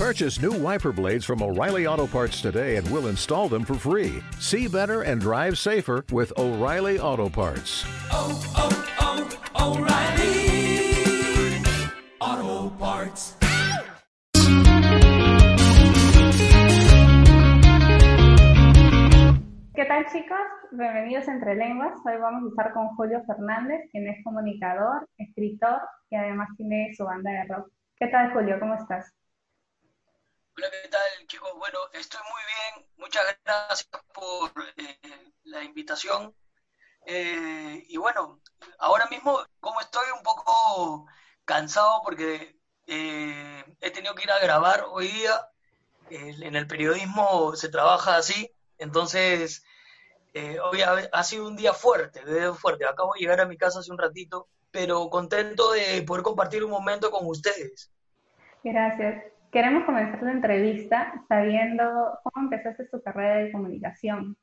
Purchase new wiper blades from O'Reilly Auto Parts today and we'll install them for free. See better and drive safer with O'Reilly Auto Parts. Oh, oh, oh, O'Reilly Auto Parts. ¿Qué tal chicos? Bienvenidos a Entre Lenguas. Hoy vamos a estar con Julio Fernández, quien es comunicador, escritor y además tiene su banda de rock. ¿Qué tal Julio? ¿Cómo estás? Hola, ¿qué tal, chicos? Bueno, estoy muy bien. Muchas gracias por eh, la invitación. Eh, y bueno, ahora mismo, como estoy un poco cansado porque eh, he tenido que ir a grabar hoy día. En el periodismo se trabaja así, entonces eh, hoy ha, sido un día fuerte, fuerte. Acabo de llegar a mi casa hace un ratito, pero contento de poder compartir un momento con ustedes. Gracias. Queremos comenzar la entrevista sabiendo cómo empezaste tu carrera de comunicación,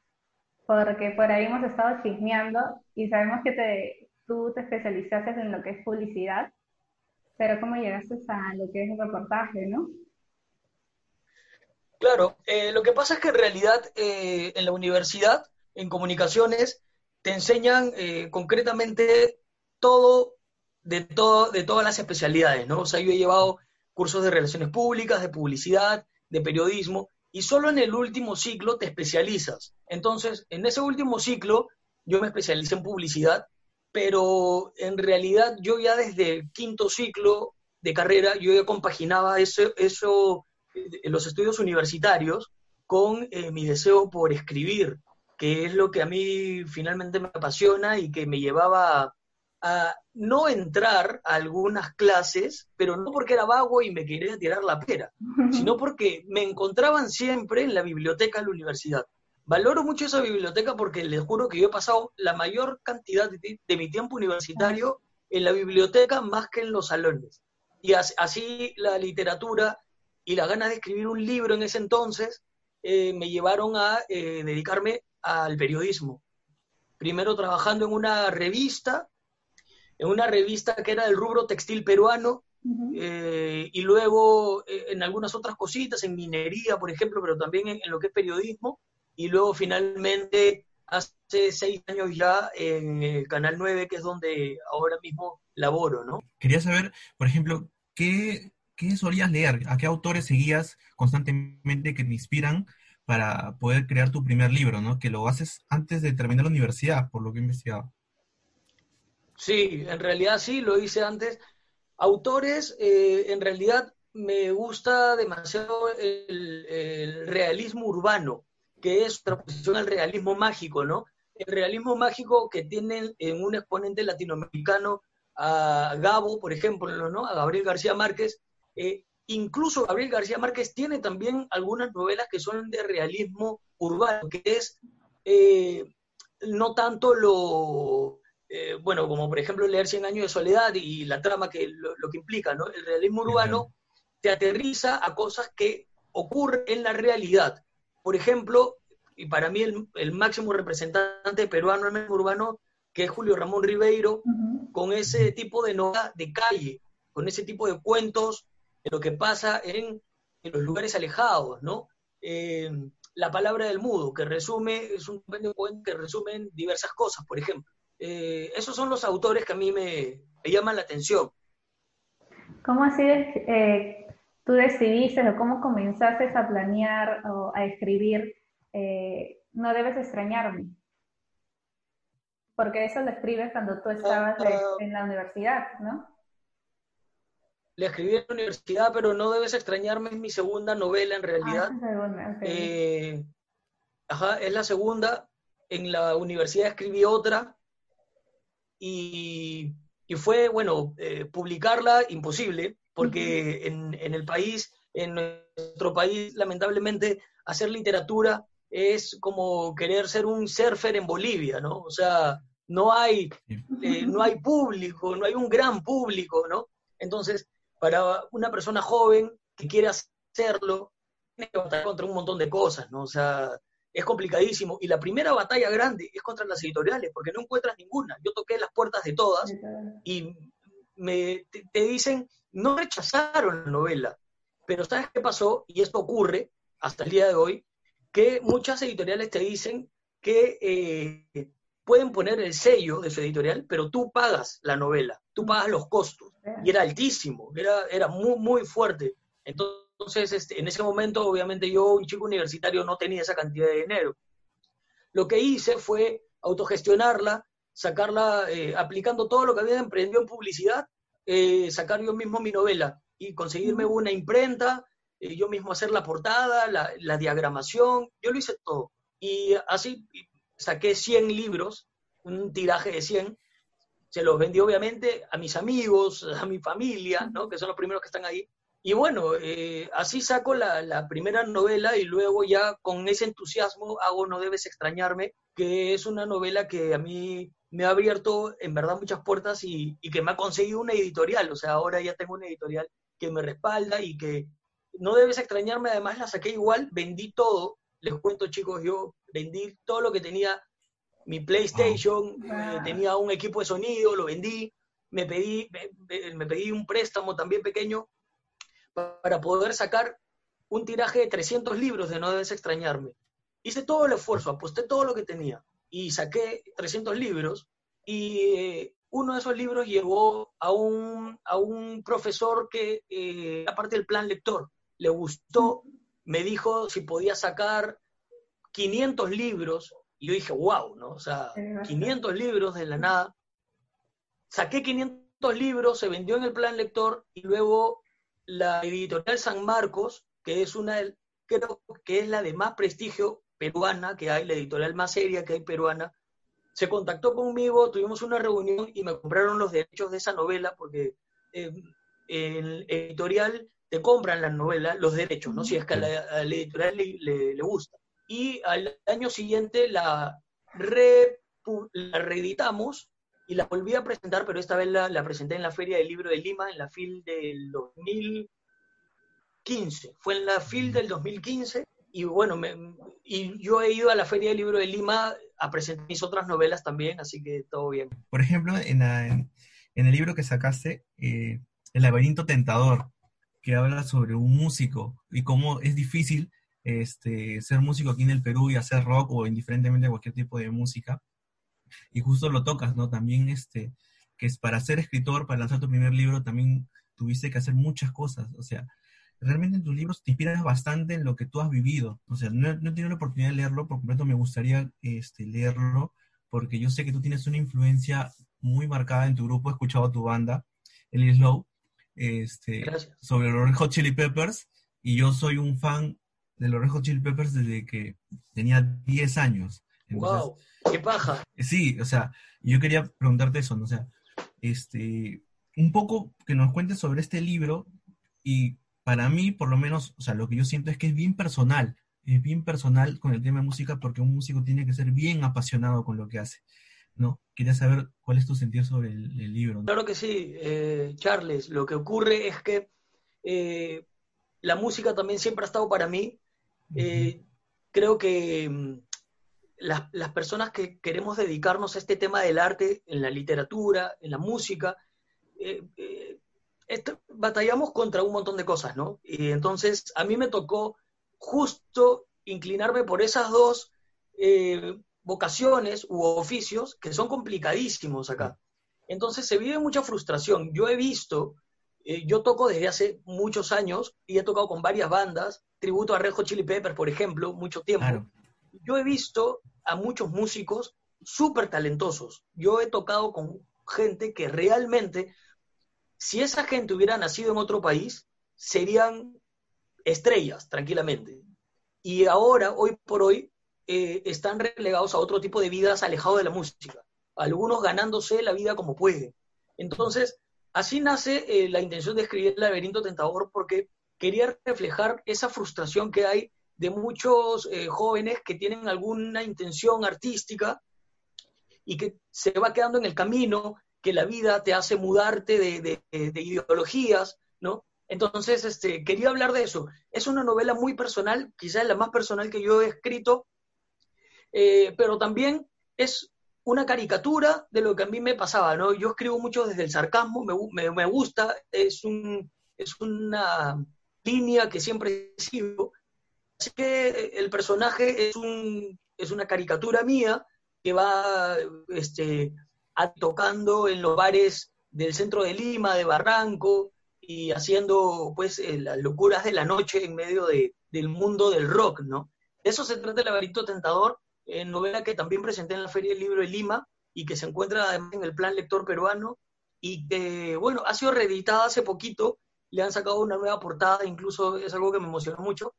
porque por ahí hemos estado chismeando y sabemos que te, tú te especializaste en lo que es publicidad, pero cómo llegaste a lo que es el reportaje, ¿no? Claro, eh, lo que pasa es que en realidad eh, en la universidad, en comunicaciones, te enseñan eh, concretamente todo de, todo de todas las especialidades, ¿no? O sea, yo he llevado cursos de relaciones públicas, de publicidad, de periodismo, y solo en el último ciclo te especializas. Entonces, en ese último ciclo, yo me especialicé en publicidad, pero en realidad yo ya desde el quinto ciclo de carrera, yo ya compaginaba eso, eso en los estudios universitarios con eh, mi deseo por escribir, que es lo que a mí finalmente me apasiona y que me llevaba a, no entrar a algunas clases, pero no porque era vago y me quería tirar la pera, sino porque me encontraban siempre en la biblioteca de la universidad. Valoro mucho esa biblioteca porque les juro que yo he pasado la mayor cantidad de, de mi tiempo universitario en la biblioteca más que en los salones. Y as- así la literatura y las ganas de escribir un libro en ese entonces eh, me llevaron a eh, dedicarme al periodismo. Primero trabajando en una revista, en una revista que era del rubro textil peruano, eh, y luego eh, en algunas otras cositas, en minería, por ejemplo, pero también en, en lo que es periodismo, y luego finalmente hace seis años ya en el Canal 9, que es donde ahora mismo laboro, ¿no? Quería saber, por ejemplo, ¿qué, qué solías leer? ¿A qué autores seguías constantemente que te inspiran para poder crear tu primer libro, ¿no? Que lo haces antes de terminar la universidad, por lo que he investigado. Sí, en realidad sí, lo hice antes. Autores, eh, en realidad me gusta demasiado el, realismo urbano, que es oposición al realismo mágico, ¿no? El realismo mágico que tiene en un exponente latinoamericano a Gabo, por ejemplo, ¿no? A Gabriel García Márquez. Eh, incluso Gabriel García Márquez tiene también algunas novelas que son de realismo urbano, que es eh, no tanto lo, eh, bueno, como por ejemplo leer Cien años de soledad y la trama que lo, lo que implica, ¿no? El realismo urbano te aterriza a cosas que ocurren en la realidad. Por ejemplo, y para mí el, el máximo representante peruano del medio urbano, que es Julio Ramón Ribeiro, con ese tipo de novela de calle, con ese tipo de cuentos de lo que pasa en, en los lugares alejados, ¿no? Eh, la palabra del mudo, que resume, es un cuentos que resumen diversas cosas, por ejemplo. Eh, esos son los autores que a mí me, me llaman la atención. ¿Cómo así eh, tú decidiste o cómo comenzaste a planear o a escribir eh, No debes extrañarme? Porque eso lo escribes cuando tú estabas en la universidad, ¿no? Le escribí en la universidad, pero no debes extrañarme, es mi segunda novela en realidad. Ah, segunda, ok. Eh, ajá, es la segunda. En la universidad escribí otra y, y fue, bueno, eh, publicarla imposible, porque en, en el país, en nuestro país, lamentablemente, hacer literatura es como querer ser un surfer en Bolivia, ¿no? O sea, no hay, eh, no hay público, no hay un gran público, ¿no? Entonces, para una persona joven que quiere hacerlo, tiene que contra un montón de cosas, ¿no? O sea, es complicadísimo. Y la primera batalla grande es contra las editoriales, porque no encuentras ninguna. Yo toqué las puertas de todas y me, te, te dicen, no rechazaron la novela, Pero ¿sabes qué pasó? Y esto ocurre hasta el día de hoy, que muchas editoriales te dicen que eh, pueden poner el sello de su editorial, pero tú pagas la novela, tú pagas los costos. Y era altísimo, era, era muy, muy fuerte. Entonces, este, en ese momento, obviamente yo, un chico universitario, no tenía esa cantidad de dinero. Lo que hice fue autogestionarla, sacarla, eh, aplicando todo lo que había emprendido en publicidad, eh, sacar yo mismo mi novela y conseguirme una imprenta, eh, yo mismo hacer la portada, la, la, diagramación, yo lo hice todo. Y así saqué 100 libros, un tiraje de 100, se los vendí obviamente a mis amigos, a mi familia, ¿no? que son los primeros que están ahí. Y bueno, eh, así saco la, la, primera novela y luego ya con ese entusiasmo hago No debes extrañarme, que es una novela que a mí me ha abierto en verdad muchas puertas y, y que me ha conseguido una editorial. O sea, ahora ya tengo una editorial que me respalda y que no debes extrañarme, además la saqué igual, vendí todo. Les cuento chicos, yo vendí todo lo que tenía mi PlayStation, eh, tenía un equipo de sonido, lo vendí, me pedí, me, me, pedí un préstamo también pequeño para poder sacar un tiraje de 300 libros de No debes extrañarme. Hice todo el esfuerzo, aposté todo lo que tenía y saqué 300 libros y eh, uno de esos libros llegó a un, a un profesor que, eh, aparte del plan lector, le gustó, me dijo si podía sacar 500 libros y yo dije, wow, ¿no? O sea, 500 libros de la nada. Saqué 500 libros, se vendió en el plan lector y luego la editorial San Marcos, que es una, creo que es la de más prestigio peruana que hay, la editorial más seria que hay peruana, se contactó conmigo, tuvimos una reunión y me compraron los derechos de esa novela porque eh, el editorial te compran la novela, los derechos, ¿no? Si es que a la, a la editorial le, le, le gusta y al año siguiente la, re, la reeditamos y la volví a presentar, pero esta vez la, la, presenté en la Feria del Libro de Lima, en la FIL del 2015. Fue en la FIL del 2015 y bueno, me, y yo he ido a la Feria del Libro de Lima a presentar mis otras novelas también, así que todo bien. Por ejemplo, en, la, en, el libro que sacaste, eh, El laberinto tentador, que habla sobre un músico y cómo es difícil este, ser músico aquí en el Perú y hacer rock o indiferentemente cualquier tipo de música. Y justo lo tocas, ¿no? También, este, que es para ser escritor, para lanzar tu primer libro, también tuviste que hacer muchas cosas. O sea, realmente en tus libros te inspiras bastante en lo que tú has vivido. O sea, no, no he tenido la oportunidad de leerlo, por completo me gustaría este, leerlo, porque yo sé que tú tienes una influencia muy marcada en tu grupo, he escuchado tu banda, el Slow, este, sobre los Hot Chili Peppers, y yo soy un fan de los Red Hot Chili Peppers desde que tenía 10 años. Entonces, ¡Wow! ¡Qué paja! Sí, o sea, yo quería preguntarte eso, ¿no? O sea, este, un poco que nos cuentes sobre este libro y para mí, por lo menos, o sea, lo que yo siento es que es bien personal, es bien personal con el tema de música porque un músico tiene que ser bien apasionado con lo que hace, ¿no? Quería saber cuál es tu sentir sobre el, el libro. ¿no? Claro que sí, eh, Charles, lo que ocurre es que eh, la música también siempre ha estado para mí, eh, creo que mm, las, las, personas que queremos dedicarnos a este tema del arte, en la literatura, en la música, eh, eh, batallamos contra un montón de cosas, ¿no? Y entonces a mí me tocó justo inclinarme por esas dos eh, vocaciones u oficios que son complicadísimos acá. Entonces se vive mucha frustración. Yo he visto, eh, yo toco desde hace muchos años y he tocado con varias bandas tributo a Red Hot Chili Peppers, por ejemplo, mucho tiempo. Yo he visto a muchos músicos súper talentosos. Yo he tocado con gente que realmente, si esa gente hubiera nacido en otro país, serían estrellas, tranquilamente. Y ahora, hoy por hoy, eh, están relegados a otro tipo de vidas alejados de la música. Algunos ganándose la vida como pueden. Entonces, así nace eh, la intención de escribir El laberinto tentador, porque quería reflejar esa frustración que hay de muchos eh, jóvenes que tienen alguna intención artística y que se va quedando en el camino, que la vida te hace mudarte de, de, de ideologías, ¿no? Entonces, este, quería hablar de eso. Es una novela muy personal, quizás la más personal que yo he escrito, eh, pero también es una caricatura de lo que a mí me pasaba, ¿no? Yo escribo mucho desde el sarcasmo, me, me, me gusta, es, un, es una línea que siempre sigo. Así que eh, el personaje es, un, es una caricatura mía que va este, tocando en los bares del centro de Lima, de Barranco, y haciendo pues eh, las locuras de la noche en medio de, del mundo del rock, ¿no? Eso se trata el laberinto tentador, novela que también presenté en la Feria del Libro de Lima y que se encuentra además en el plan lector peruano y que, bueno, ha sido reeditada hace poquito, le han sacado una nueva portada, incluso es algo que me emocionó mucho.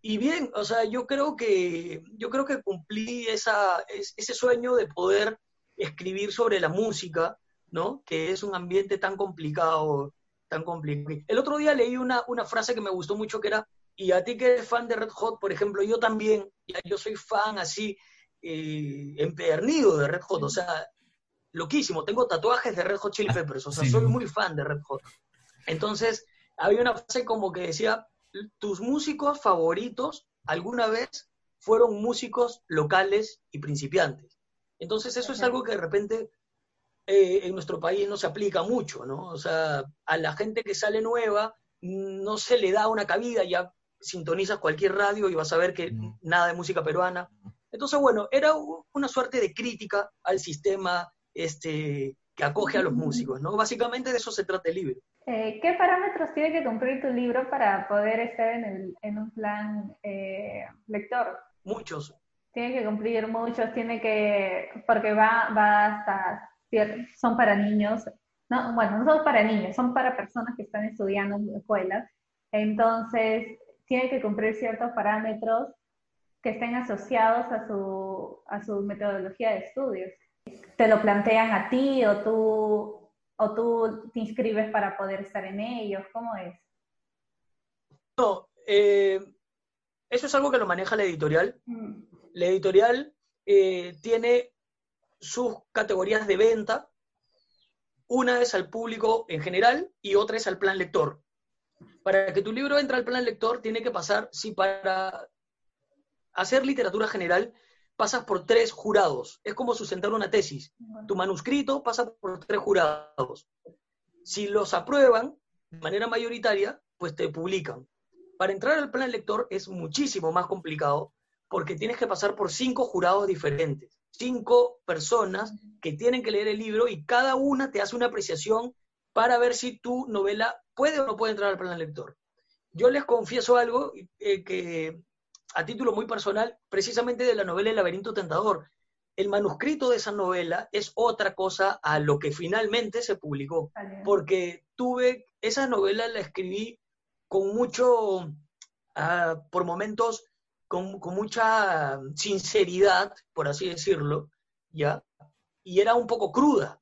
Y bien, o sea, yo creo que, yo creo que cumplí esa, ese sueño de poder escribir sobre la música, ¿no? Que es un ambiente tan complicado, tan complicado. El otro día leí una, una frase que me gustó mucho que era, y a ti que eres fan de Red Hot, por ejemplo, yo también, yo soy fan así, eh, empedernido de Red Hot, o sea, loquísimo, tengo tatuajes de Red Hot Chili ah, Peppers, o sea, soy muy fan de Red Hot. Entonces, había una frase como que decía, tus músicos favoritos alguna vez fueron músicos locales y principiantes. Entonces, eso es algo que de repente eh, en nuestro país no se aplica mucho, ¿no? O sea, a la gente que sale nueva no se le da una cabida, ya sintonizas cualquier radio y vas a ver que nada de música peruana. Entonces, bueno, era una suerte de crítica al sistema este, que acoge a los músicos, ¿no? Básicamente de eso se trata el libro. Eh, ¿Qué parámetros tiene que cumplir tu libro para poder estar en, el, en un plan eh, lector? Muchos. Tiene que cumplir muchos, tiene que, porque va, va hasta, son para niños, no, bueno, no son para niños, son para personas que están estudiando en escuelas, entonces tiene que cumplir ciertos parámetros que estén asociados a su, a su metodología de estudios. ¿Te lo plantean a ti o tú, o tú te inscribes para poder estar en ellos? ¿Cómo es? No, eh, eso es algo que lo maneja la editorial. Mm. La editorial eh, tiene sus categorías de venta. Una es al público en general y otra es al plan lector. Para que tu libro entre al plan lector, tiene que pasar, si para hacer literatura general pasas por tres jurados. Es como sustentar una tesis. Tu manuscrito pasa por tres jurados. Si los aprueban de manera mayoritaria, pues te publican. Para entrar al plan lector es muchísimo más complicado porque tienes que pasar por cinco jurados diferentes, cinco personas que tienen que leer el libro y cada una te hace una apreciación para ver si tu novela puede o no puede entrar al plan lector. Yo les confieso algo eh, que a título muy personal, precisamente de la novela El laberinto tentador. El manuscrito de esa novela es otra cosa a lo que finalmente se publicó, porque tuve, esa novela la escribí con mucho, ah, por momentos, con, mucha sinceridad, por así decirlo, ¿ya? Y era un poco cruda.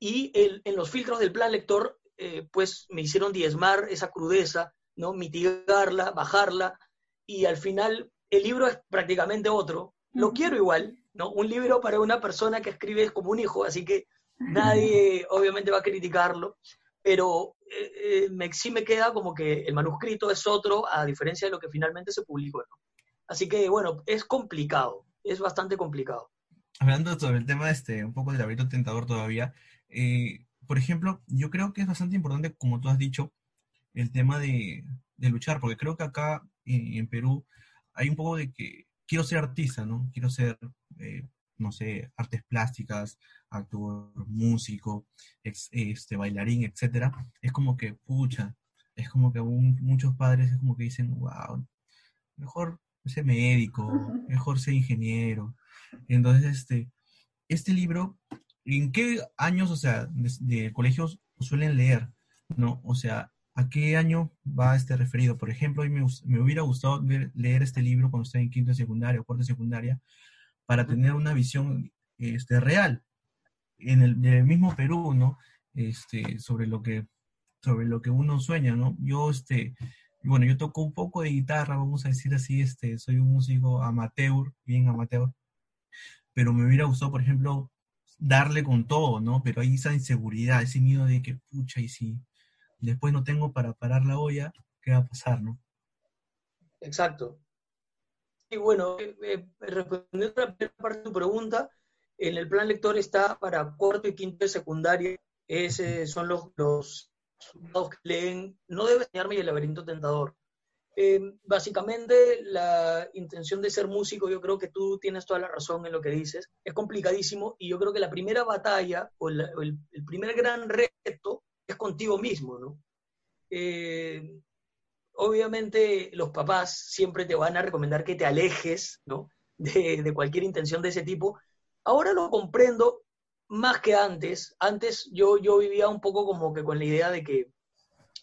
Y en los filtros del plan lector, eh, pues me hicieron diezmar esa crudeza, ¿no? Mitigarla, bajarla, y al final el libro es prácticamente otro. Lo quiero igual, ¿no? Un libro para una persona que escribe es como un hijo, así que nadie obviamente va a criticarlo, pero eh, eh, me, sí me queda como que el manuscrito es otro, a diferencia de lo que finalmente se publicó. Así que bueno, es complicado, es bastante complicado. Hablando sobre el tema este, un poco del laberinto tentador todavía, eh, por ejemplo, yo creo que es bastante importante, como tú has dicho, el tema de, de luchar, porque creo que acá en Perú hay un poco de que quiero ser artista, ¿no? Quiero ser, eh, no sé, artes plásticas, actor, músico, este, bailarín, etcétera. Es como que, pucha, es como que muchos padres es como que dicen, wow, mejor ser médico, mejor ser ingeniero. Entonces, este, este libro, ¿en qué años, o sea, de, de colegios suelen leer? ¿No? O sea, ¿A qué año va este referido? Por ejemplo, me, me hubiera gustado leer este libro cuando estaba en quinto de secundaria o cuarto de secundaria para tener una visión este, real en el, mismo Perú, ¿no? Este, sobre lo que sobre lo que uno sueña, ¿no? Yo, este, bueno, yo toco un poco de guitarra, vamos a decir así, este, soy un músico amateur, bien amateur, pero me hubiera gustado, por ejemplo, darle con todo, ¿no? Pero hay esa inseguridad, ese miedo de que, pucha, y si, después no tengo para parar la olla, ¿qué va a pasar, no? Exacto. Y bueno, eh, eh, respondiendo a la primera parte de tu pregunta, en el plan lector está para cuarto y quinto de secundaria, ese son los, los que leen, no debe enseñarme el laberinto tentador, Eh, básicamente, la intención de ser músico, yo creo que tú tienes toda la razón en lo que dices, es complicadísimo y yo creo que la primera batalla o, la- o el, el primer gran reto es contigo mismo, ¿no? Eh, obviamente los papás siempre te van a recomendar que te alejes, ¿no? De, cualquier intención de ese tipo. Ahora lo comprendo más que antes. Antes yo, yo vivía un poco como que con la idea de que,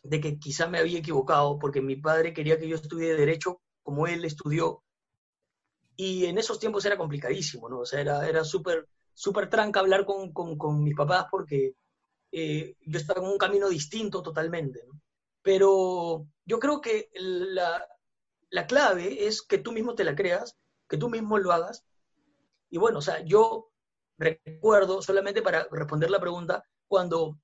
de que quizá me había equivocado, porque mi padre quería que yo estudie Derecho como él estudió. Y en esos tiempos era complicadísimo, ¿no? O sea, era, era súper súper tranca hablar con, con mis papás porque eh, yo estaba en un camino distinto totalmente. Pero yo creo que la, la clave es que tú mismo te la creas, que tú mismo lo hagas. Y bueno, o sea, yo recuerdo, solamente para responder la pregunta, cuando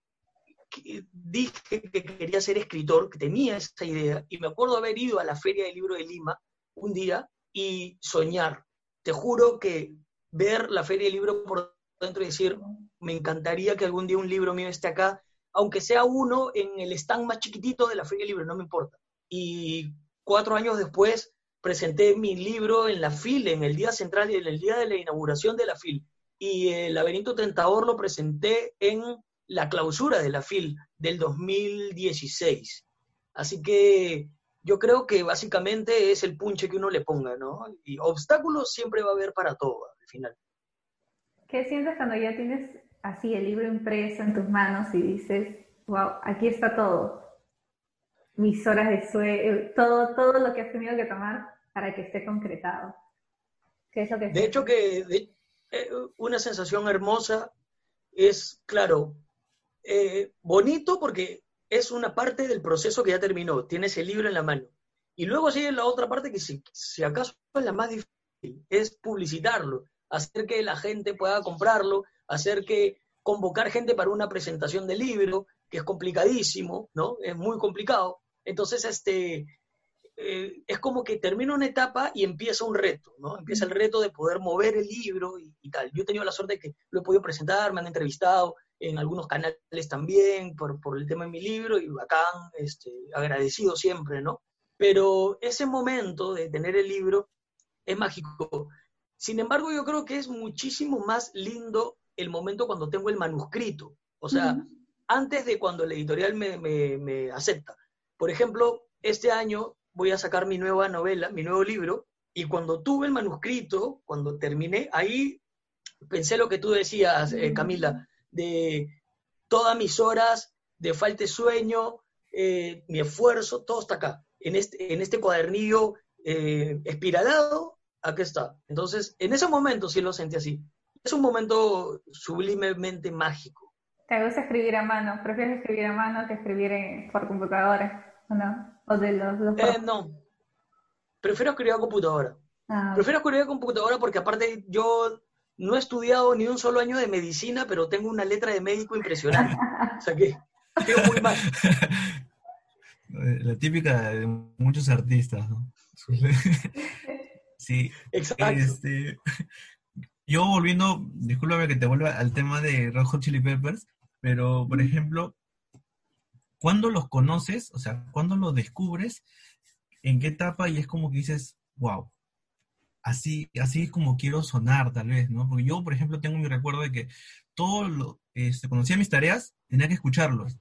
dije que quería ser escritor, que tenía esa idea, y me acuerdo haber ido a la Feria del Libro de Lima un día y soñar. Te juro que ver la Feria del Libro por dentro y decir, me encantaría que algún día un libro mío esté acá, aunque sea uno en el stand más chiquitito de la Feria del Libro, no me importa. Y cuatro años después presenté mi libro en la FIL, en el día central y en el día de la inauguración de la FIL. Y el laberinto tentador lo presenté en la clausura de la FIL del 2016. Así que yo creo que básicamente es el punche que uno le ponga, ¿no? Y obstáculos siempre va a haber para todo al final. ¿Qué sientes cuando ya tienes así el libro impreso en tus manos y dices, wow, aquí está todo? Mis horas de sueño, todo, todo lo que has tenido que tomar para que esté concretado. ¿Qué es lo que De hecho que de- eh, una sensación hermosa es, claro, eh, bonito porque es una parte del proceso que ya terminó, tienes el libro en la mano. Y luego sigue la otra parte que si, si acaso es la más difícil, es publicitarlo, hacer que la gente pueda comprarlo, hacer que convocar gente para una presentación del libro, que es complicadísimo, ¿no? Es muy complicado. Entonces, este, eh, es como que termina una etapa y empieza un reto, ¿no? Empieza el reto de poder mover el libro y, y tal. Yo he tenido la suerte de que lo he podido presentar, me han entrevistado en algunos canales también por, por el tema de mi libro y bacán, este, agradecido siempre, ¿no? Pero ese momento de tener el libro es mágico. Sin embargo, yo creo que es muchísimo más lindo el momento cuando tengo el manuscrito. O sea, antes de cuando la editorial me, me- me acepta. Por ejemplo, este año voy a sacar mi nueva novela, mi nuevo libro, y cuando tuve el manuscrito, cuando terminé, ahí pensé lo que tú decías, eh, Camila, de todas mis horas de falta de sueño, eh, mi esfuerzo, todo está acá, en este, en este cuadernillo eh, espiralado, aquí está. Entonces, en ese momento sí lo sentí así. Es un momento sublimemente mágico. ¿Te gusta escribir a mano? ¿Prefieres escribir a mano que escribir en- por computadora? ¿O no? ¿O de los, los Eh, no, prefiero escribir a computadora. Ah, Prefiero escribir a computadora porque aparte yo no he estudiado ni un solo año de medicina, pero tengo una letra de médico impresionante. O sea que escribo muy mal. La típica de muchos artistas, ¿no? Sí, Exacto. este, yo volviendo, discúlpame que te vuelva al tema de Red Hot Chili Peppers, pero por ejemplo, ¿cuándo los conoces? O sea, ¿cuándo los descubres? ¿En qué etapa? Y es como que dices, wow, así, así es como quiero sonar, tal vez, ¿no? Porque yo, por ejemplo, tengo mi recuerdo de que todo lo, este, cuando hacía mis tareas, tenía que escucharlos.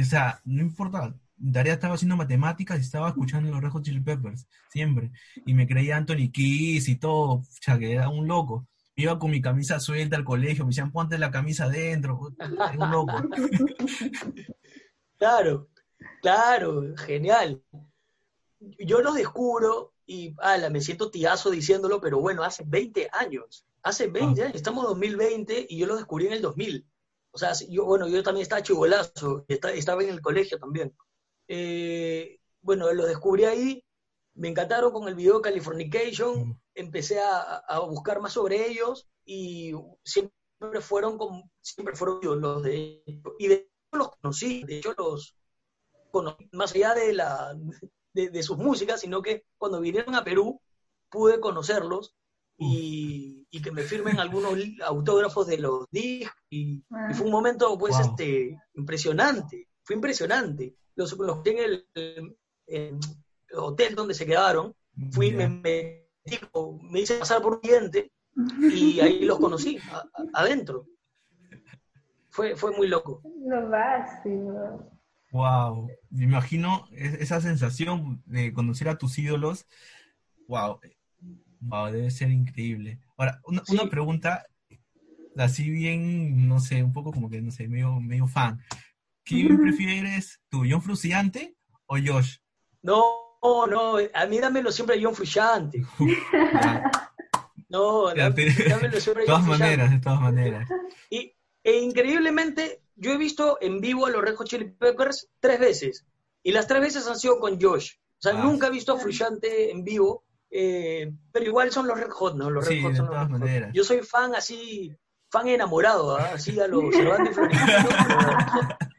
O sea, no importa, tarea estaba haciendo matemáticas y estaba escuchando los Red Hot Chili Peppers, siempre. Y me creía Anthony Kiss y todo, pucha, que era un loco. Iba con mi camisa suelta al colegio, me decían, ponte la camisa adentro, era un loco. Claro, claro, genial. Yo los descubro y ala, me siento tiazo diciéndolo, pero bueno, hace 20 años. Hace 20 años, estamos en 2020 y yo los descubrí en el 2000. O sea, yo, bueno, yo también estaba chivolazo, estaba en el colegio también. Eh, bueno, los descubrí ahí, me encantaron con el video Californication, Mm. empecé a, a buscar más sobre ellos y siempre fueron con, siempre fueron los de y de hecho los conocí, de hecho los conocí más allá de la de, de sus músicas, sino que cuando vinieron a Perú pude conocerlos y, y que me firmen algunos autógrafos de los discos y, y fue un momento pues Wow. este impresionante, fue impresionante. Los, los en el, en el hotel donde se quedaron, fui, Ya. me, como- me hice pasar por un cliente y ahí los conocí, a- a- adentro. Fue, fue muy loco. Lo máximo. Wow, me imagino es- esa sensación de conocer a tus ídolos. Wow, wow, debe ser increíble. Ahora, una, Sí. una pregunta, así bien, no sé, un poco como que, no sé, medio, medio fan. ¿Quién prefieres tú, John Fruciante o Josh? No, no, a mí dámelo siempre John Frusciante. Ya, No, ya, dá- pero- dámelo siempre de todas John Frusciante. maneras, de todas maneras. Y e increíblemente, yo he visto en vivo a los Red Hot Chili Peppers tres veces. Y las tres veces han sido con Josh. O sea, Ah. nunca he visto a Frusciante en vivo. eh, pero igual son los Red Hot, ¿no? Los Red Sí, Hot de son los todas Hot. maneras. Yo soy fan así, fan enamorado, ¿ah? así a los Cervantes Florentino.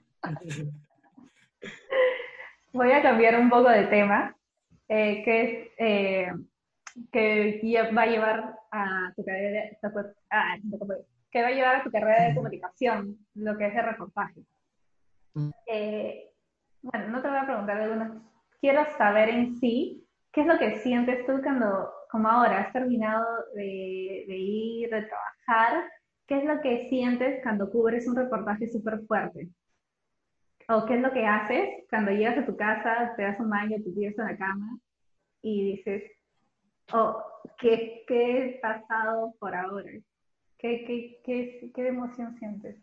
Voy a cambiar un poco de tema, eh, que es eh, que va a llevar a tu carrera, ah, que va a llevar a tu carrera de comunicación, lo que es el reportaje. Mm. Eh, bueno, no te voy a preguntar algunas. Quiero saber en sí, ¿qué es lo que sientes tú cuando, como ahora, has terminado de, de ir, de trabajar? ¿Qué es lo que sientes cuando cubres un reportaje súper fuerte? ¿O qué es lo que haces cuando llegas a tu casa, te das un baño, te tiras en la cama y dices, oh, ¿qué, qué he pasado por ahora? ¿Qué, qué, qué, qué emoción sientes?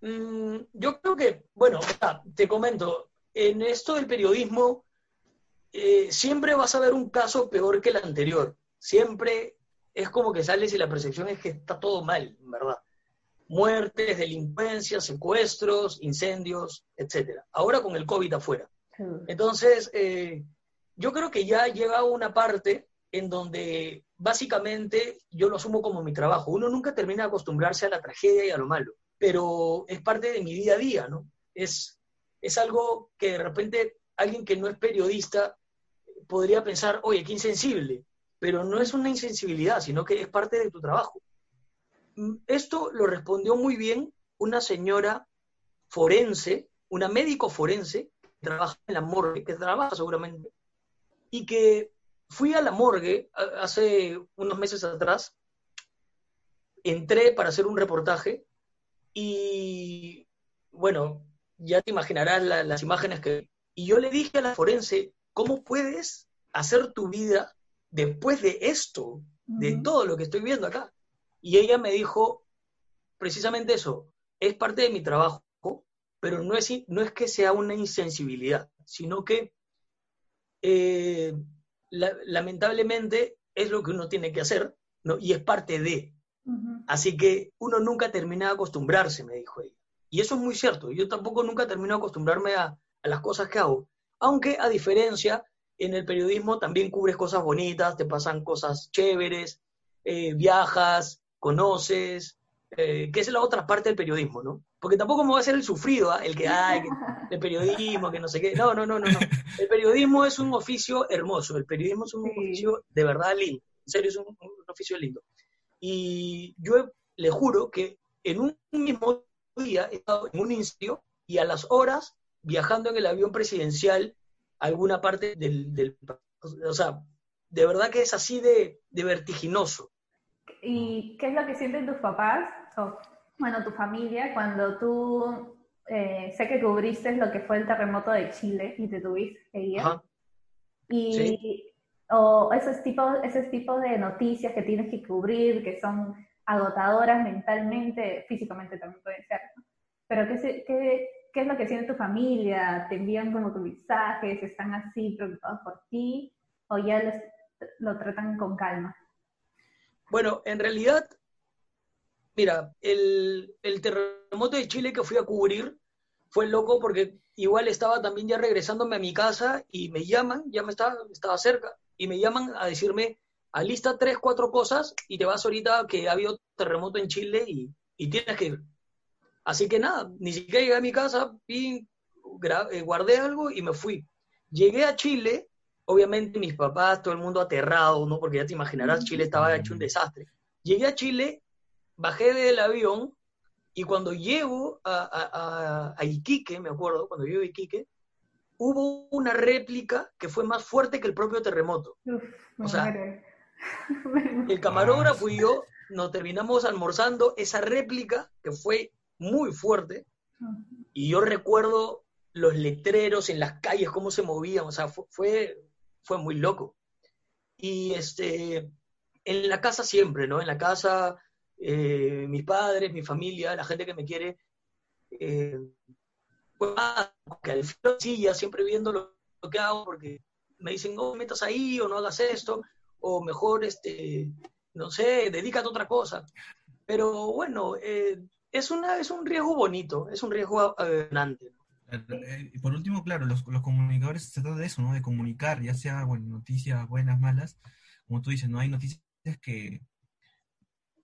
Mm, yo creo que, bueno, te comento, en esto del periodismo, eh, siempre vas a ver un caso peor que el anterior. Siempre es como que sales y la percepción es que está todo mal, ¿verdad? Muertes, delincuencia, secuestros, incendios, etcétera. Ahora con el COVID afuera. Entonces, eh, yo creo que ya llega una parte en donde básicamente yo lo asumo como mi trabajo. Uno nunca termina de acostumbrarse a la tragedia y a lo malo, pero es parte de mi día a día, ¿no? Es, es algo que de repente alguien que no es periodista podría pensar, oye, qué insensible, pero no es una insensibilidad, sino que es parte de tu trabajo. Mm, Esto lo respondió muy bien una señora forense, una médico forense, que trabaja en la morgue, que trabaja seguramente, y que fui a la morgue hace unos meses atrás, entré para hacer un reportaje y, bueno, ya te imaginarás la- las imágenes que... Y yo le dije a la forense, ¿cómo puedes hacer tu vida después de esto, de todo lo que estoy viendo acá? Y ella me dijo precisamente eso, es parte de mi trabajo, pero no es, no es que sea una insensibilidad, sino que eh, la- lamentablemente es lo que uno tiene que hacer, ¿no? Y es parte de. Así que uno nunca termina de acostumbrarse, me dijo ella. Y eso es muy cierto. Yo tampoco nunca termino de acostumbrarme a, a las cosas que hago. Aunque, a diferencia, en el periodismo también cubres cosas bonitas, te pasan cosas chéveres, eh, viajas, conoces, eh, que es la otra parte del periodismo, ¿no? Porque tampoco me voy a hacer el sufrido, ¿ah? el que, ay, que el periodismo, que no sé qué. No, no, no, no, no. El periodismo es un oficio hermoso, el periodismo es un Sí. oficio de verdad lindo. En serio, es un, un oficio lindo. Y yo le juro que en un mismo día he estado en un incendio y a las horas viajando en el avión presidencial a alguna parte del, del o sea, de verdad que es así de, de vertiginoso. ¿Y qué es lo que sienten tus papás, o bueno, tu familia, cuando tú, eh, sé que cubriste lo que fue el terremoto de Chile y te tuviste que. Y, Sí. o esos tipos, esos tipos de noticias que tienes que cubrir, que son agotadoras mentalmente, físicamente también pueden ser, ¿no? Pero ¿qué, qué, qué es lo que siente tu familia? ¿Te envían como tus mensajes? ¿Están así preocupados por ti? ¿O ya les- lo tratan con calma? Bueno, en realidad, mira, el, terremoto de Chile que fui a cubrir fue loco porque igual estaba también ya regresándome a mi casa y me llaman, ya me estaba, cerca, y me llaman a decirme, alista tres, cuatro cosas y te vas ahorita que ha habido terremoto en Chile y, y tienes que ir. Así que nada, ni siquiera llegué a mi casa, gra- eh, guardé algo y me fui. Llegué a Chile, obviamente mis papás, todo el mundo aterrado, ¿no? Porque ya te imaginarás, Chile estaba hecho un desastre. Llegué a Chile, bajé del avión y cuando llego a, a- a- a Iquique, me acuerdo, cuando llego a Iquique, hubo una réplica que fue más fuerte que el propio terremoto. Uf, O sea. El camarógrafo y yo nos terminamos almorzando esa réplica que fue muy fuerte y yo recuerdo los letreros en las calles, cómo se movían, o sea, fu- fue, fue muy loco. Y este, en la casa siempre, ¿no? En la casa, eh, mis padres, mi familia, la gente que me quiere, eh, pues nada, que al de la silla, siempre viendo lo, que hago, porque me dicen, no metas ahí o no hagas esto, o mejor, este, no sé, dedícate a otra cosa. Pero bueno, eh, es, una, es un riesgo bonito, es un riesgo eh, grande. ¿no? Eh, Y por último, claro, los, los comunicadores se trata de eso, ¿no? De comunicar, ya sea, bueno, noticias buenas, malas, como tú dices, ¿no? Hay noticias que,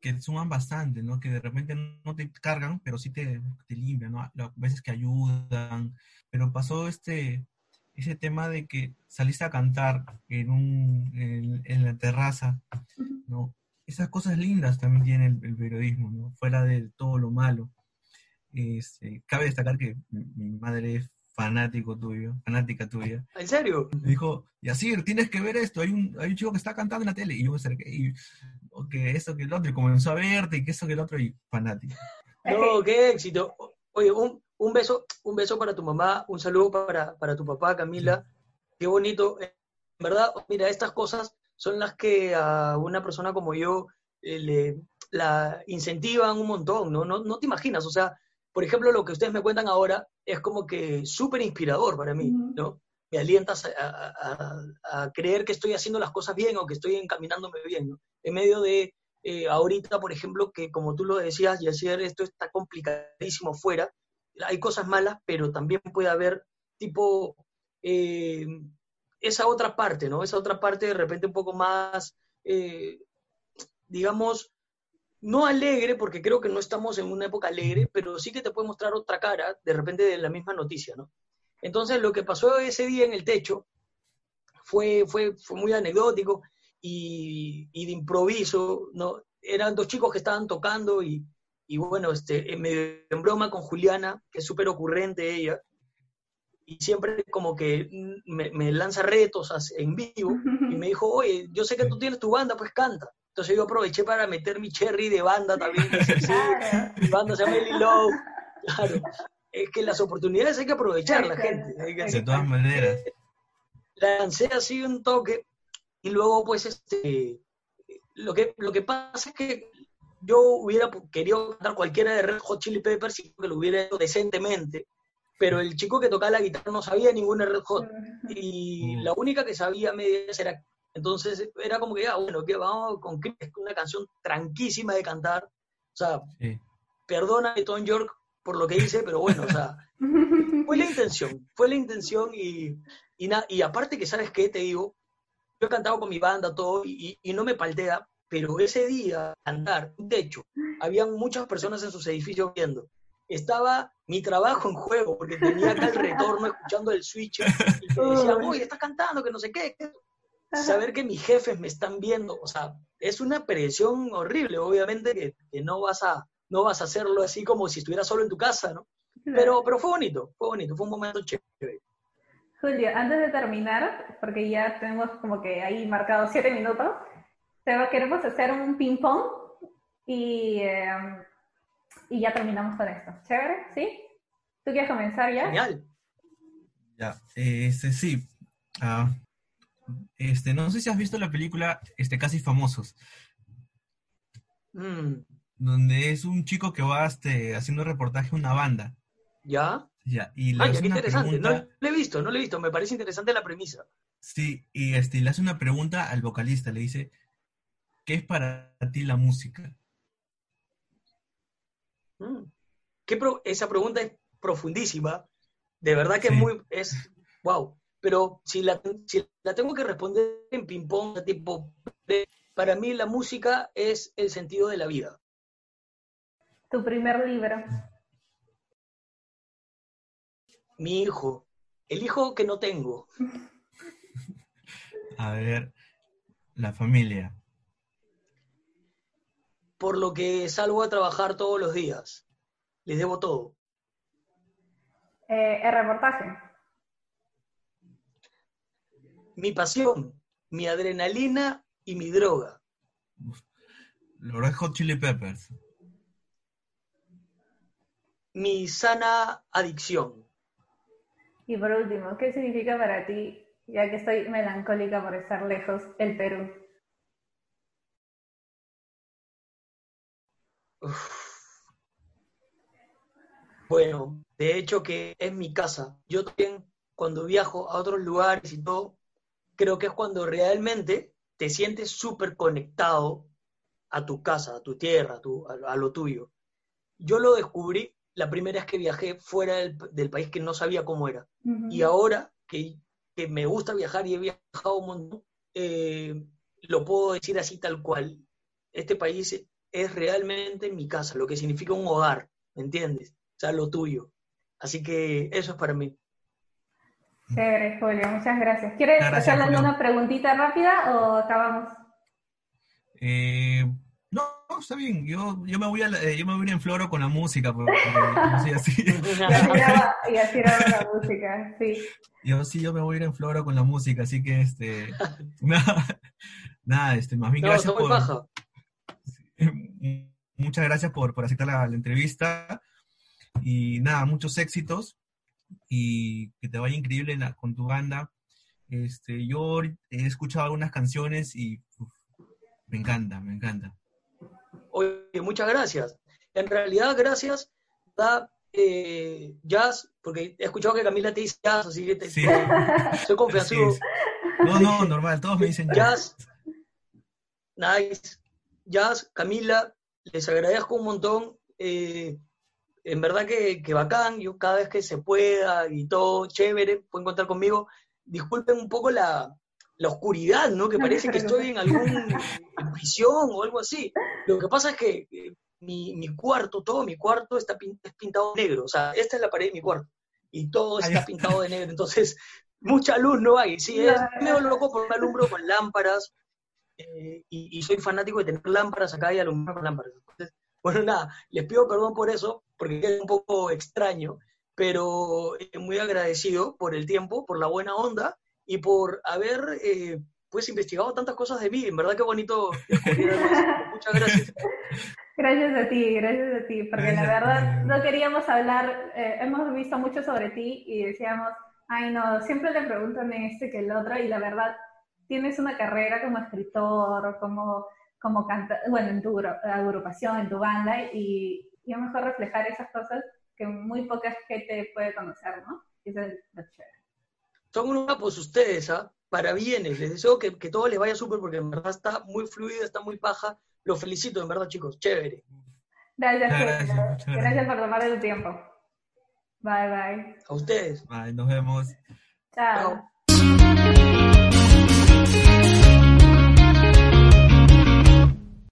que suman bastante, ¿no? Que de repente no te cargan, pero sí te, te limpian, ¿no? A veces que ayudan, pero pasó este, ese tema de que saliste a cantar en, un, en, en la terraza, ¿no? Esas cosas lindas también tiene el, el periodismo, ¿no? Fuera de todo lo malo. Este, cabe destacar que mi madre es fanático tuyo, fanática tuya. ¿En serio? Me dijo, Yacir, tienes que ver esto, hay un, hay un chico que está cantando en la tele. Y yo me acerqué y, o que eso, que el otro, y comenzó a verte, y que eso, que el otro, y fanático. No, qué éxito. Oye, un, un beso, un beso para tu mamá, un saludo para, para tu papá, Camila. Qué bonito. En verdad, mira, estas cosas son las que a una persona como yo eh, le la incentivan un montón, ¿no? ¿no? No te imaginas, o sea, por ejemplo, lo que ustedes me cuentan ahora es como que súper inspirador para mí. ¿no? Me alientas a, a- a- a creer que estoy haciendo las cosas bien o que estoy encaminándome bien, ¿no? En medio de eh, ahorita, por ejemplo, que como tú lo decías, Yacier, esto está complicadísimo fuera, hay cosas malas, pero también puede haber tipo eh, esa otra parte, ¿no? Esa otra parte de repente un poco más, eh, digamos, no alegre, porque creo que no estamos en una época alegre, pero sí que te puede mostrar otra cara de repente de la misma noticia, ¿no? Entonces, lo que pasó ese día en el techo fue, fue, fue muy anecdótico y, y de improviso, ¿no? Eran dos chicos que estaban tocando y, y bueno, este, en medio en broma con Juliana, que es súper ocurrente ella, y siempre como que me, me lanza retos en vivo, y me dijo, oye, yo sé que tú tienes tu banda, pues canta. Entonces yo aproveché para meter mi cherry de banda también, que sí, mi banda se llama Eli Low. Claro, es que las oportunidades hay que aprovechar la gente. que De todas maneras. lancé así un toque y luego pues este lo que lo que pasa es que yo hubiera querido cantar cualquiera de Red Hot Chili Peppers y que lo hubiera hecho decentemente pero el chico que tocaba la guitarra no sabía ninguna Red Hot y Mm. la única que sabía medias era entonces era como que ya bueno que vamos con Chris, una canción tranquísima de cantar o sea Sí. perdona Tom York por lo que hice pero bueno o sea fue la intención, fue la intención y, y, na- y aparte que, ¿sabes qué? Te digo, yo he cantado con mi banda, todo, y, y no me paltea, pero ese día, cantar, un techo, habían muchas personas en sus edificios viendo. Estaba mi trabajo en juego, porque tenía acá el retorno escuchando el switch, y me decían, oye, estás cantando, que no sé qué. Saber que mis jefes me están viendo, o sea, es una presión horrible, obviamente, que, que no, vas a, no vas a hacerlo así como si estuvieras solo en tu casa, ¿no? Pero, pero fue bonito, fue bonito, fue un momento chévere. Julio, antes de terminar, porque ya tenemos como que ahí marcado siete minutos, queremos hacer un ping-pong y, eh, y ya terminamos con esto. ¿Chévere? ¿Sí? ¿Tú quieres comenzar ya? Genial. Ya, este sí. Ah, este, no sé si has visto la película este, Casi Famosos, Mm, donde es un chico que va este, haciendo reportaje a una banda. ¿Ya? Ya, y le Ay, hace qué una interesante. pregunta. No lo he visto, no lo he visto. Me parece interesante la premisa. Sí, y este, le hace una pregunta al vocalista, le dice, ¿qué es para ti la música? Mm. ¿Qué pro- esa pregunta es profundísima. De verdad que Sí. es muy. Es, wow. Pero si la, si la tengo que responder en ping-pong, tipo. de- para mí la música es el sentido de la vida. Tu primer libro. Mi hijo. El hijo que no tengo. A ver, la familia. Por lo que salgo a trabajar todos los días. Les debo todo. Eh, el reportaje. mi pasión, mi adrenalina y mi droga. Los Red Hot Chili Peppers. Mi sana adicción. Y por último, ¿qué significa para ti, ya que estoy melancólica por estar lejos, el Perú? Bueno, de hecho que es mi casa. Yo también cuando viajo a otros lugares y todo, creo que es cuando realmente te sientes súper conectado a tu casa, a tu tierra, a, tu- a- a lo tuyo. Yo lo descubrí la primera vez que viajé fuera del, del país que no sabía cómo era. Y ahora que, que me gusta viajar y he viajado un montón, eh, lo puedo decir así tal cual. Este país es realmente mi casa, lo que significa un hogar, ¿me entiendes? O sea, lo tuyo. Así que eso es para mí. Chévere, Julio, muchas gracias. ¿Quieres Gracias, hacerle Julio. alguna preguntita rápida o acabamos? Eh, no, no, está bien. Yo, yo, me voy a la- eh, yo me voy a ir en floro con la música, porque, yo soy así. Y así graba, y así graba la música, sí. Yo sí, yo me voy a ir en floro con la música, así que este. Nada, nada, este, más bien No, gracias está muy por. baja. Muchas gracias por, por aceptar la, la entrevista. Y nada, muchos éxitos. Y que te vaya increíble la- con tu banda. Este, yo he escuchado algunas canciones y uf, me encanta, me encanta. Oye, muchas gracias. En realidad, gracias da eh, jazz, porque he escuchado que Camila te dice jazz, así que te, Sí. soy confianzudo. Sí, sí. No, no, normal, todos me dicen Jazz, nice. Jazz, Camila, les agradezco un montón. eh, en verdad que, que bacán, yo cada vez que se pueda y todo, chévere, pueden contar conmigo. Disculpen un poco la, la oscuridad, ¿no? Que parece que estoy en algún en prisión o algo así. Lo que pasa es que eh, mi, mi cuarto, todo mi cuarto está pin- es pintado negro. O sea, esta es la pared de mi cuarto. Y todo está pintado de negro. Entonces, mucha luz no hay. Sí, es medio loco porque me alumbro con lámparas. Eh, y, y soy fanático de tener lámparas acá y alumbrar con lámparas. Entonces, bueno, nada, les pido perdón por eso, porque es un poco extraño, pero eh, muy agradecido por el tiempo, por la buena onda y por haber eh, pues investigado tantas cosas de mí. En verdad que bonito. Muchas gracias. Gracias a ti, gracias a ti, porque la verdad no queríamos hablar, eh, hemos visto mucho sobre ti y decíamos, ay no, siempre le preguntan este que el otro y la verdad tienes una carrera como escritor, como, como canta, bueno, en tu agru- agrupación, en tu banda y, y es mejor reflejar esas cosas que muy poca gente puede conocer, ¿no? Y Eso es lo chévere. Son unos capos ustedes, ¿ah? Para bienes. Les deseo que, que todo les vaya súper porque en verdad está muy fluida, está muy paja. Los felicito, en verdad, chicos. Chévere. Gracias, Gracias, gracias gracias. por tomar tu tiempo. Bye, bye. A ustedes. Bye, nos vemos. Chao. Chao.